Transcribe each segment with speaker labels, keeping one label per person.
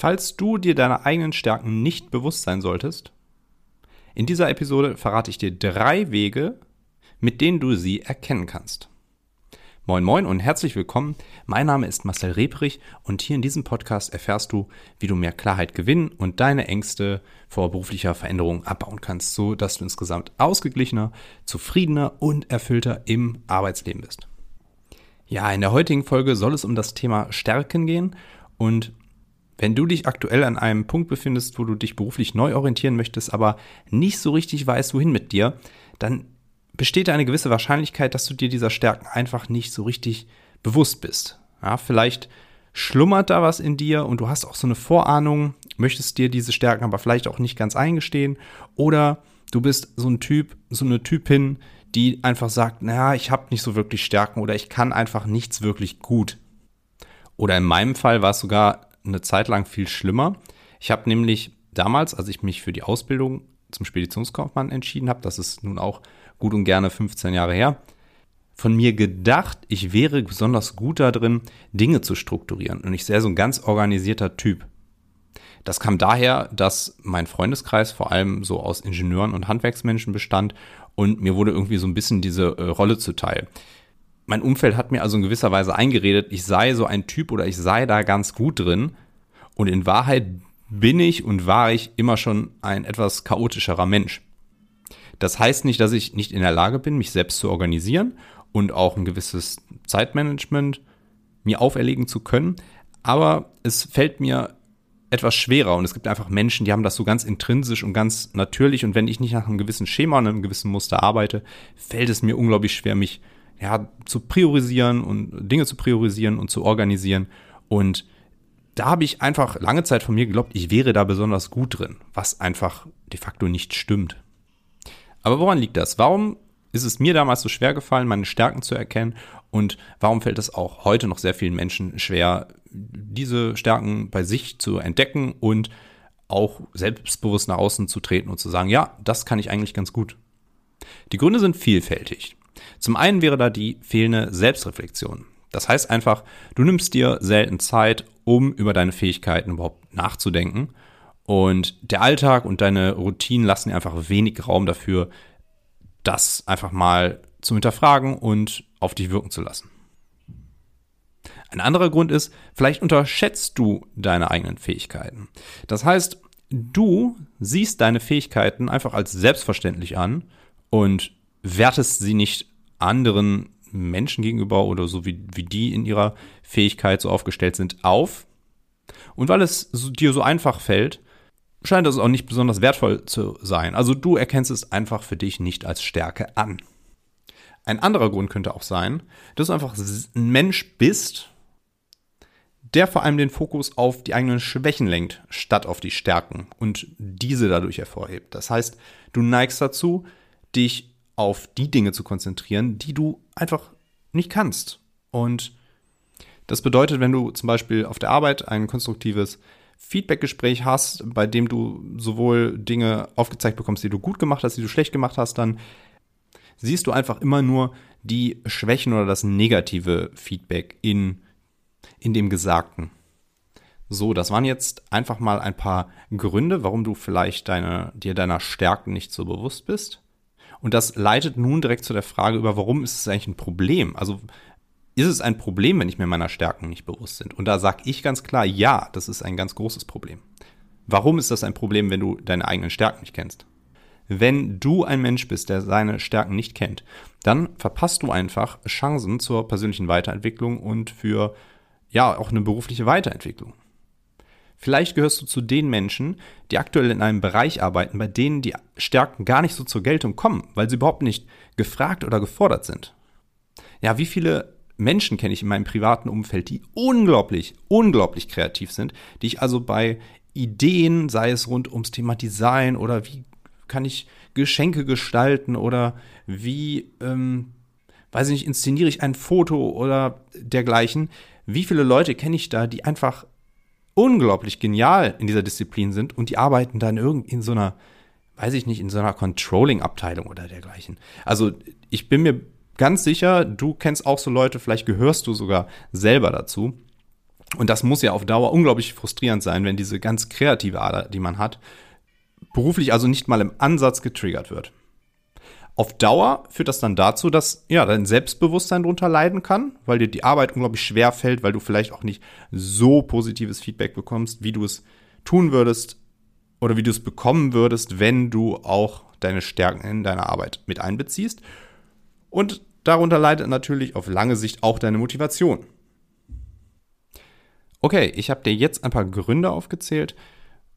Speaker 1: Falls du dir deiner eigenen Stärken nicht bewusst sein solltest, in dieser Episode verrate ich dir drei Wege, mit denen du sie erkennen kannst. Moin Moin und herzlich willkommen. Mein Name ist Marcel Rebrich und hier in diesem Podcast erfährst du, wie du mehr Klarheit gewinnen und deine Ängste vor beruflicher Veränderung abbauen kannst, so dass du insgesamt ausgeglichener, zufriedener und erfüllter im Arbeitsleben bist. Ja, in der heutigen Folge soll es um das Thema Stärken gehen und wenn du dich aktuell an einem Punkt befindest, wo du dich beruflich neu orientieren möchtest, aber nicht so richtig weißt, wohin mit dir, dann besteht eine gewisse Wahrscheinlichkeit, dass du dir dieser Stärken einfach nicht so richtig bewusst bist. Ja, vielleicht schlummert da was in dir und du hast auch so eine Vorahnung, möchtest dir diese Stärken aber vielleicht auch nicht ganz eingestehen oder du bist so ein Typ, so eine Typin, die einfach sagt, naja, ich habe nicht so wirklich Stärken oder ich kann einfach nichts wirklich gut. Oder in meinem Fall war es sogar eine Zeit lang viel schlimmer. Ich habe nämlich damals, als ich mich für die Ausbildung zum Speditionskaufmann entschieden habe, das ist nun auch gut und gerne 15 Jahre her, von mir gedacht, ich wäre besonders gut darin, Dinge zu strukturieren. Und ich sehr so ein ganz organisierter Typ. Das kam daher, dass mein Freundeskreis vor allem so aus Ingenieuren und Handwerksmenschen bestand und mir wurde irgendwie so ein bisschen diese äh, Rolle zuteil mein Umfeld hat mir also in gewisser Weise eingeredet, ich sei so ein Typ oder ich sei da ganz gut drin. Und in Wahrheit bin ich und war ich immer schon ein etwas chaotischerer Mensch. Das heißt nicht, dass ich nicht in der Lage bin, mich selbst zu organisieren und auch ein gewisses Zeitmanagement mir auferlegen zu können. Aber es fällt mir etwas schwerer und es gibt einfach Menschen, die haben das so ganz intrinsisch und ganz natürlich und wenn ich nicht nach einem gewissen Schema und einem gewissen Muster arbeite, fällt es mir unglaublich schwer, mich ja, zu priorisieren und Dinge zu priorisieren und zu organisieren. Und da habe ich einfach lange Zeit von mir geglaubt, ich wäre da besonders gut drin, was einfach de facto nicht stimmt. Aber woran liegt das? Warum ist es mir damals so schwer gefallen, meine Stärken zu erkennen? Und warum fällt es auch heute noch sehr vielen Menschen schwer, diese Stärken bei sich zu entdecken und auch selbstbewusst nach außen zu treten und zu sagen, ja, das kann ich eigentlich ganz gut. Die Gründe sind vielfältig. Zum einen wäre da die fehlende Selbstreflexion. Das heißt einfach, du nimmst dir selten Zeit, um über deine Fähigkeiten überhaupt nachzudenken. Und der Alltag und deine Routinen lassen dir einfach wenig Raum dafür, das einfach mal zu hinterfragen und auf dich wirken zu lassen. Ein anderer Grund ist, vielleicht unterschätzt du deine eigenen Fähigkeiten. Das heißt, du siehst deine Fähigkeiten einfach als selbstverständlich an und wertest sie nicht anderen Menschen gegenüber oder so wie, wie die in ihrer Fähigkeit so aufgestellt sind, auf. Und weil es dir so einfach fällt, scheint das auch nicht besonders wertvoll zu sein. Also du erkennst es einfach für dich nicht als Stärke an. Ein anderer Grund könnte auch sein, dass du einfach ein Mensch bist, der vor allem den Fokus auf die eigenen Schwächen lenkt, statt auf die Stärken und diese dadurch hervorhebt. Das heißt, du neigst dazu, dich auf die Dinge zu konzentrieren, die du einfach nicht kannst. Und das bedeutet, wenn du zum Beispiel auf der Arbeit ein konstruktives Feedbackgespräch hast, bei dem du sowohl Dinge aufgezeigt bekommst, die du gut gemacht hast, die du schlecht gemacht hast, dann siehst du einfach immer nur die Schwächen oder das negative Feedback in, in dem Gesagten. So, das waren jetzt einfach mal ein paar Gründe, warum du vielleicht deine, dir deiner Stärken nicht so bewusst bist. Und das leitet nun direkt zu der Frage über, warum ist es eigentlich ein Problem? Also ist es ein Problem, wenn ich mir meiner Stärken nicht bewusst bin? Und da sage ich ganz klar, ja, das ist ein ganz großes Problem. Warum ist das ein Problem, wenn du deine eigenen Stärken nicht kennst? Wenn du ein Mensch bist, der seine Stärken nicht kennt, dann verpasst du einfach Chancen zur persönlichen Weiterentwicklung und für ja auch eine berufliche Weiterentwicklung. Vielleicht gehörst du zu den Menschen, die aktuell in einem Bereich arbeiten, bei denen die Stärken gar nicht so zur Geltung kommen, weil sie überhaupt nicht gefragt oder gefordert sind. Ja, wie viele Menschen kenne ich in meinem privaten Umfeld, die unglaublich, unglaublich kreativ sind, die ich also bei Ideen, sei es rund ums Thema Design oder wie kann ich Geschenke gestalten oder wie, ähm, weiß ich nicht, inszeniere ich ein Foto oder dergleichen. Wie viele Leute kenne ich da, die einfach unglaublich genial in dieser Disziplin sind und die arbeiten dann irgendwie in so einer, weiß ich nicht, in so einer Controlling-Abteilung oder dergleichen. Also ich bin mir ganz sicher, du kennst auch so Leute, vielleicht gehörst du sogar selber dazu, Und das muss ja auf Dauer unglaublich frustrierend sein, wenn diese ganz kreative Ader, die man hat, beruflich also nicht mal im Ansatz getriggert wird. Auf Dauer führt das dann dazu, dass ja dein Selbstbewusstsein darunter leiden kann, weil dir die Arbeit unglaublich schwer fällt, weil du vielleicht auch nicht so positives Feedback bekommst, wie du es tun würdest oder wie du es bekommen würdest, wenn du auch deine Stärken in deiner Arbeit mit einbeziehst. Und darunter leidet natürlich auf lange Sicht auch deine Motivation. Okay, ich habe dir jetzt ein paar Gründe aufgezählt,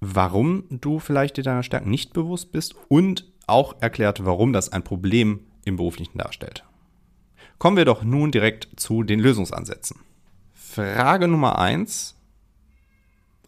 Speaker 1: warum du vielleicht dir deiner Stärken nicht bewusst bist und auch erklärt, warum das ein Problem im beruflichen darstellt. Kommen wir doch nun direkt zu den Lösungsansätzen. Frage Nummer eins,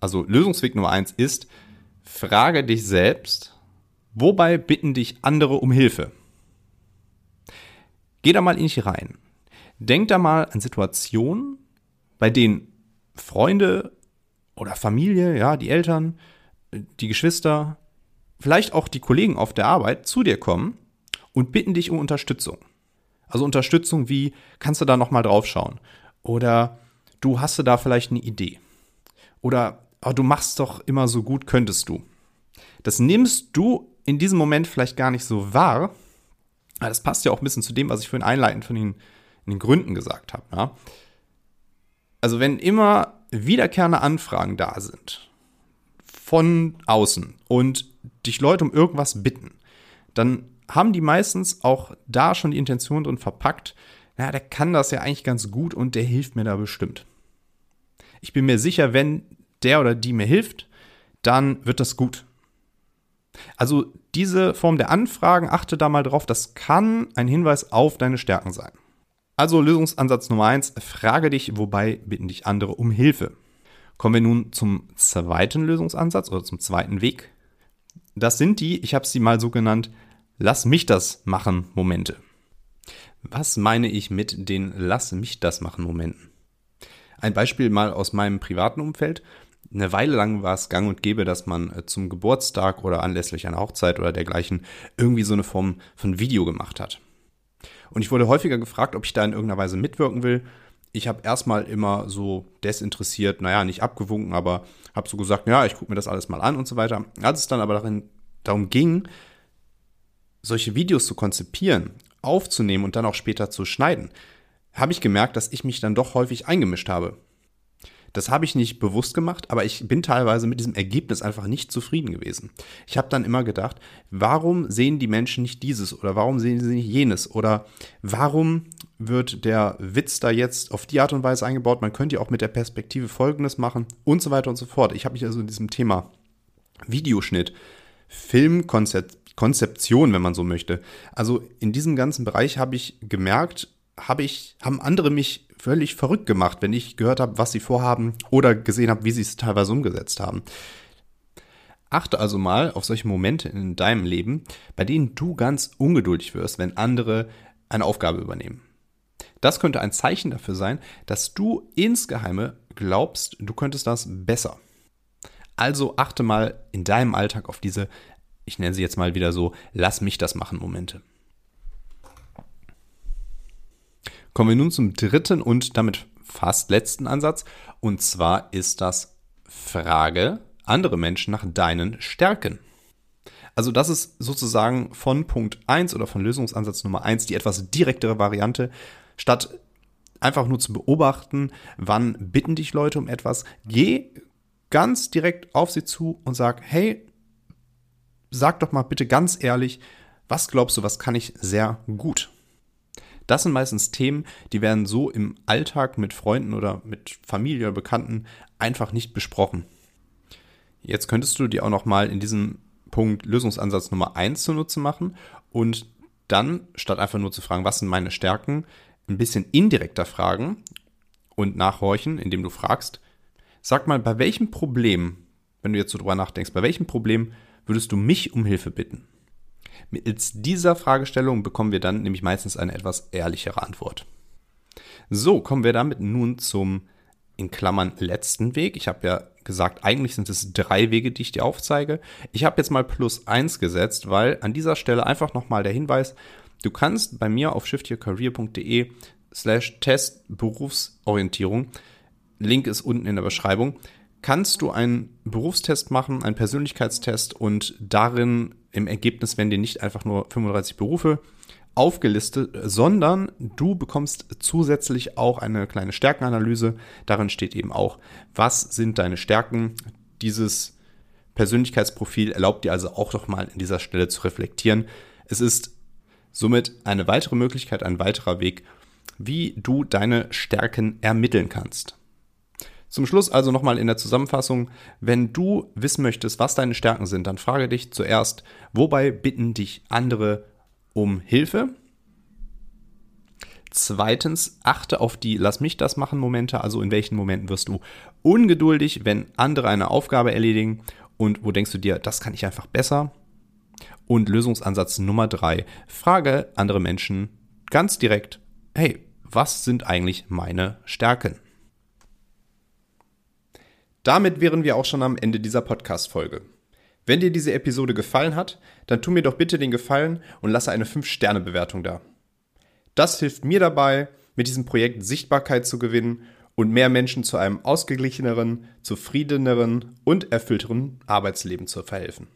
Speaker 1: also Lösungsweg Nummer eins ist, frage dich selbst, wobei bitten dich andere um Hilfe? Geh da mal in dich rein. Denk da mal an Situationen, bei denen Freunde oder Familie, ja, die Eltern, die Geschwister, vielleicht auch die Kollegen auf der Arbeit zu dir kommen und bitten dich um Unterstützung. Also Unterstützung wie, kannst du da nochmal drauf schauen? Oder du hast du da vielleicht eine Idee? Oder oh, du machst doch immer so gut, könntest du. Das nimmst du in diesem Moment vielleicht gar nicht so wahr. Aber das passt ja auch ein bisschen zu dem, was ich vorhin einleitend von den, den Gründen gesagt habe. Ja? Also wenn immer wiederkehrende Anfragen da sind von außen und dich Leute um irgendwas bitten, dann haben die meistens auch da schon die Intention drin verpackt, na, der kann das ja eigentlich ganz gut und der hilft mir da bestimmt. Ich bin mir sicher, wenn der oder die mir hilft, dann wird das gut. Also diese Form der Anfragen, achte da mal drauf, das kann ein Hinweis auf deine Stärken sein. Also Lösungsansatz Nummer eins: frage dich, wobei bitten dich andere um Hilfe. Kommen wir nun zum zweiten Lösungsansatz oder zum zweiten Weg. Das sind die, ich habe sie mal so genannt, Lass mich das machen Momente. Was meine ich mit den Lass mich das machen Momenten? Ein Beispiel mal aus meinem privaten Umfeld. Eine Weile lang war es gang und gäbe, dass man äh, zum Geburtstag oder anlässlich einer Hochzeit oder dergleichen irgendwie so eine Form von Video gemacht hat. Und ich wurde häufiger gefragt, ob ich da in irgendeiner Weise mitwirken will. Ich habe erstmal immer so desinteressiert, naja, nicht abgewunken, aber habe so gesagt, ja, ich gucke mir das alles mal an und so weiter. Als es dann aber darin, darum ging, solche Videos zu konzipieren, aufzunehmen und dann auch später zu schneiden, habe ich gemerkt, dass ich mich dann doch häufig eingemischt habe. Das habe ich nicht bewusst gemacht, aber ich bin teilweise mit diesem Ergebnis einfach nicht zufrieden gewesen. Ich habe dann immer gedacht, warum sehen die Menschen nicht dieses oder warum sehen sie nicht jenes oder warum wird der Witz da jetzt auf die Art und Weise eingebaut? Man könnte ja auch mit der Perspektive Folgendes machen und so weiter und so fort. Ich habe mich also in diesem Thema Videoschnitt, Filmkonzeption, wenn man so möchte. Also in diesem ganzen Bereich habe ich gemerkt, habe ich, haben andere mich völlig verrückt gemacht, wenn ich gehört habe, was sie vorhaben oder gesehen habe, wie sie es teilweise umgesetzt haben. Achte also mal auf solche Momente in deinem Leben, bei denen du ganz ungeduldig wirst, wenn andere eine Aufgabe übernehmen. Das könnte ein Zeichen dafür sein, dass du insgeheime glaubst, du könntest das besser. Also achte mal in deinem Alltag auf diese, ich nenne sie jetzt mal wieder so, lass mich das machen Momente. Kommen wir nun zum dritten und damit fast letzten Ansatz. Und zwar ist das Frage andere Menschen nach deinen Stärken. Also das ist sozusagen von Punkt 1 oder von Lösungsansatz Nummer 1 die etwas direktere Variante. Statt einfach nur zu beobachten, wann bitten dich Leute um etwas, geh ganz direkt auf sie zu und sag, hey, sag doch mal bitte ganz ehrlich, was glaubst du, was kann ich sehr gut? Das sind meistens Themen, die werden so im Alltag mit Freunden oder mit Familie oder Bekannten einfach nicht besprochen. Jetzt könntest du dir auch noch mal in diesem Punkt Lösungsansatz Nummer 1 zunutze machen und dann, statt einfach nur zu fragen, was sind meine Stärken, ein bisschen indirekter fragen und nachhorchen, indem du fragst, sag mal, bei welchem Problem, wenn du jetzt so drüber nachdenkst, bei welchem Problem würdest du mich um Hilfe bitten? Mittels dieser Fragestellung bekommen wir dann nämlich meistens eine etwas ehrlichere Antwort. So, kommen wir damit nun zum in Klammern letzten Weg. Ich habe ja gesagt, eigentlich sind es drei Wege, die ich dir aufzeige. Ich habe jetzt mal plus eins gesetzt, weil an dieser Stelle einfach nochmal der Hinweis, du kannst bei mir auf shiftyourcareer.de slash Test Berufsorientierung Link ist unten in der Beschreibung, kannst du einen Berufstest machen, einen Persönlichkeitstest und darin im Ergebnis werden dir nicht einfach nur 35 Berufe aufgelistet, sondern du bekommst zusätzlich auch eine kleine Stärkenanalyse. Darin steht eben auch, was sind deine Stärken. Dieses Persönlichkeitsprofil erlaubt dir also auch noch mal an dieser Stelle zu reflektieren. Es ist somit eine weitere Möglichkeit, ein weiterer Weg, wie du deine Stärken ermitteln kannst. Zum Schluss also nochmal in der Zusammenfassung, wenn du wissen möchtest, was deine Stärken sind, dann frage dich zuerst, wobei bitten dich andere um Hilfe. Zweitens, achte auf die Lass mich das machen Momente, also in welchen Momenten wirst du ungeduldig, wenn andere eine Aufgabe erledigen und wo denkst du dir, das kann ich einfach besser. Und Lösungsansatz Nummer drei, frage andere Menschen ganz direkt, hey, was sind eigentlich meine Stärken? Damit wären wir auch schon am Ende dieser Podcast-Folge. Wenn dir diese Episode gefallen hat, dann tu mir doch bitte den Gefallen und lasse eine 5-Sterne-Bewertung da. Das hilft mir dabei, mit diesem Projekt Sichtbarkeit zu gewinnen und mehr Menschen zu einem ausgeglicheneren, zufriedeneren und erfüllteren Arbeitsleben zu verhelfen.